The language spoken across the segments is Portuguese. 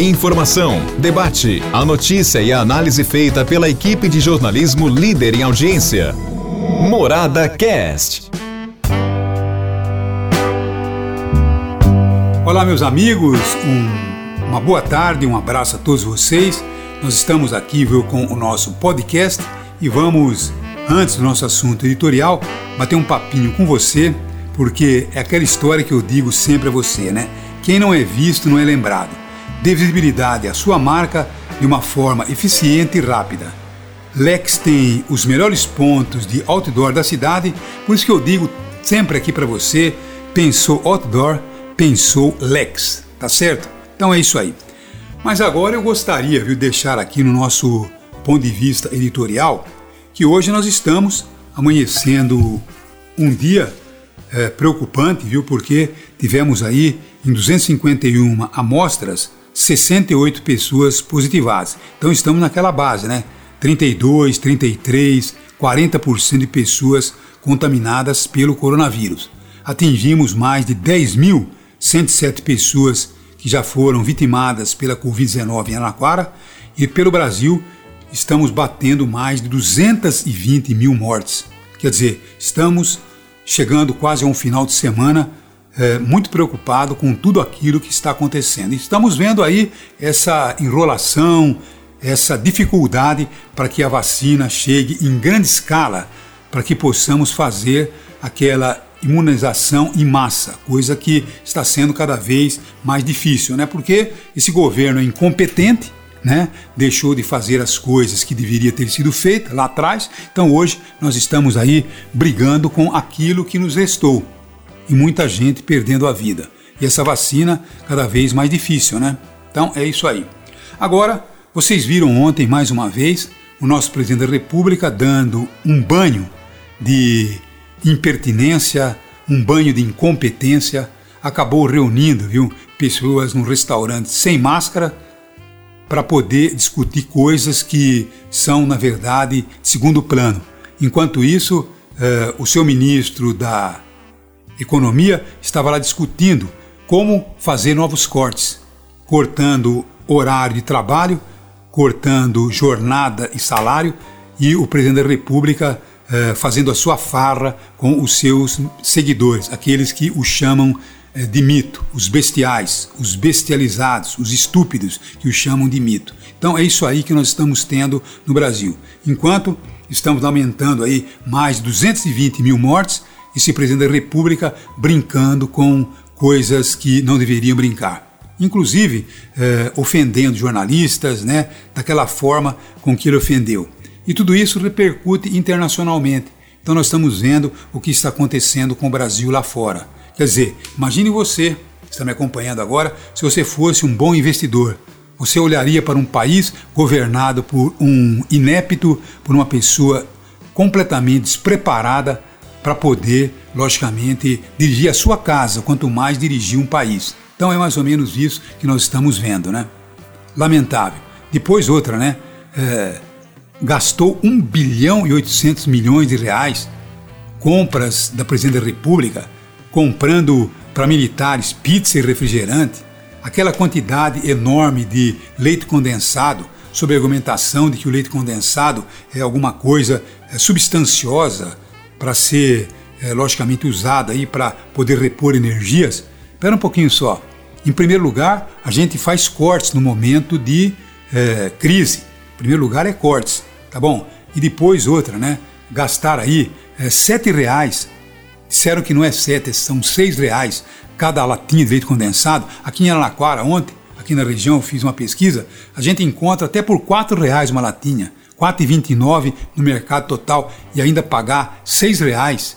Informação, debate, a notícia e a análise feita pela equipe de jornalismo líder em audiência. Morada Cast. Olá, meus amigos, um, uma boa tarde, um abraço a todos vocês. Nós estamos aqui viu, com o nosso podcast e vamos, antes do nosso assunto editorial, bater um papinho com você, porque é aquela história que eu digo sempre a você, né? Quem não é visto não é lembrado. Dê visibilidade à sua marca de uma forma eficiente e rápida. Lex tem os melhores pontos de outdoor da cidade, por isso que eu digo sempre aqui para você: pensou outdoor, pensou Lex, tá certo? Então é isso aí. Mas agora eu gostaria de deixar aqui no nosso ponto de vista editorial que hoje nós estamos amanhecendo um dia é, preocupante, viu? Porque tivemos aí em 251 amostras 68 pessoas positivadas. Então estamos naquela base, né? 32, 33, 40% de pessoas contaminadas pelo coronavírus. Atingimos mais de 10.107 pessoas que já foram vitimadas pela Covid-19 em Anaquara e pelo Brasil estamos batendo mais de 220 mil mortes. Quer dizer, estamos chegando quase a um final de semana é, muito preocupado com tudo aquilo que está acontecendo. Estamos vendo aí essa enrolação, essa dificuldade para que a vacina chegue em grande escala, para que possamos fazer aquela imunização em massa, coisa que está sendo cada vez mais difícil, né? Porque esse governo é incompetente, né? Deixou de fazer as coisas que deveria ter sido feita lá atrás. Então hoje nós estamos aí brigando com aquilo que nos restou e muita gente perdendo a vida. E essa vacina cada vez mais difícil, né? Então é isso aí. Agora, vocês viram ontem mais uma vez o nosso presidente da República dando um banho de impertinência, um banho de incompetência, acabou reunindo, viu, pessoas num restaurante sem máscara para poder discutir coisas que são, na verdade, segundo plano. Enquanto isso, eh, o seu ministro da Economia estava lá discutindo como fazer novos cortes, cortando horário de trabalho, cortando jornada e salário, e o presidente da República eh, fazendo a sua farra com os seus seguidores, aqueles que o chamam eh, de mito, os bestiais, os bestializados, os estúpidos que o chamam de mito. Então é isso aí que nós estamos tendo no Brasil. Enquanto estamos aumentando aí mais de 220 mil mortes, esse presidente da República brincando com coisas que não deveriam brincar. Inclusive eh, ofendendo jornalistas, né, daquela forma com que ele ofendeu. E tudo isso repercute internacionalmente. Então nós estamos vendo o que está acontecendo com o Brasil lá fora. Quer dizer, imagine você, está me acompanhando agora, se você fosse um bom investidor. Você olharia para um país governado por um inepto, por uma pessoa completamente despreparada para poder, logicamente, dirigir a sua casa, quanto mais dirigir um país. Então é mais ou menos isso que nós estamos vendo, né? Lamentável. Depois outra, né? É, gastou 1 bilhão e 800 milhões de reais compras da Presidente da República, comprando para militares pizza e refrigerante, aquela quantidade enorme de leite condensado, sob a argumentação de que o leite condensado é alguma coisa é, substanciosa para ser, é, logicamente, usada aí para poder repor energias. Espera um pouquinho só. Em primeiro lugar, a gente faz cortes no momento de é, crise. Em primeiro lugar é cortes, tá bom? E depois outra, né? Gastar aí é, sete reais. Disseram que não é sete, são seis reais cada latinha de leite condensado. Aqui em Araraquara, ontem, aqui na região, fiz uma pesquisa, a gente encontra até por quatro reais uma latinha. 4,29 no mercado total e ainda pagar R$ reais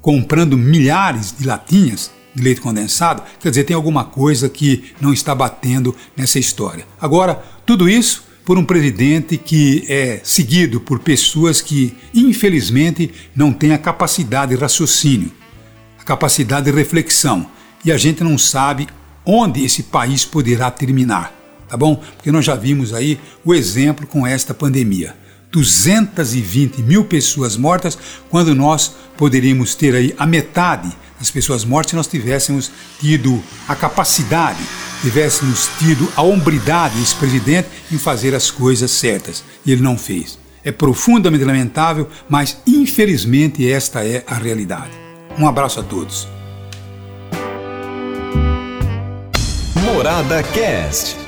comprando milhares de latinhas de leite condensado, quer dizer, tem alguma coisa que não está batendo nessa história. Agora, tudo isso por um presidente que é seguido por pessoas que, infelizmente, não têm a capacidade de raciocínio, a capacidade de reflexão. E a gente não sabe onde esse país poderá terminar tá bom? Porque nós já vimos aí o exemplo com esta pandemia. 220 mil pessoas mortas, quando nós poderíamos ter aí a metade das pessoas mortas se nós tivéssemos tido a capacidade tivéssemos tido a hombridade desse presidente em fazer as coisas certas. E ele não fez. É profundamente lamentável, mas infelizmente esta é a realidade. Um abraço a todos. Morada Cast.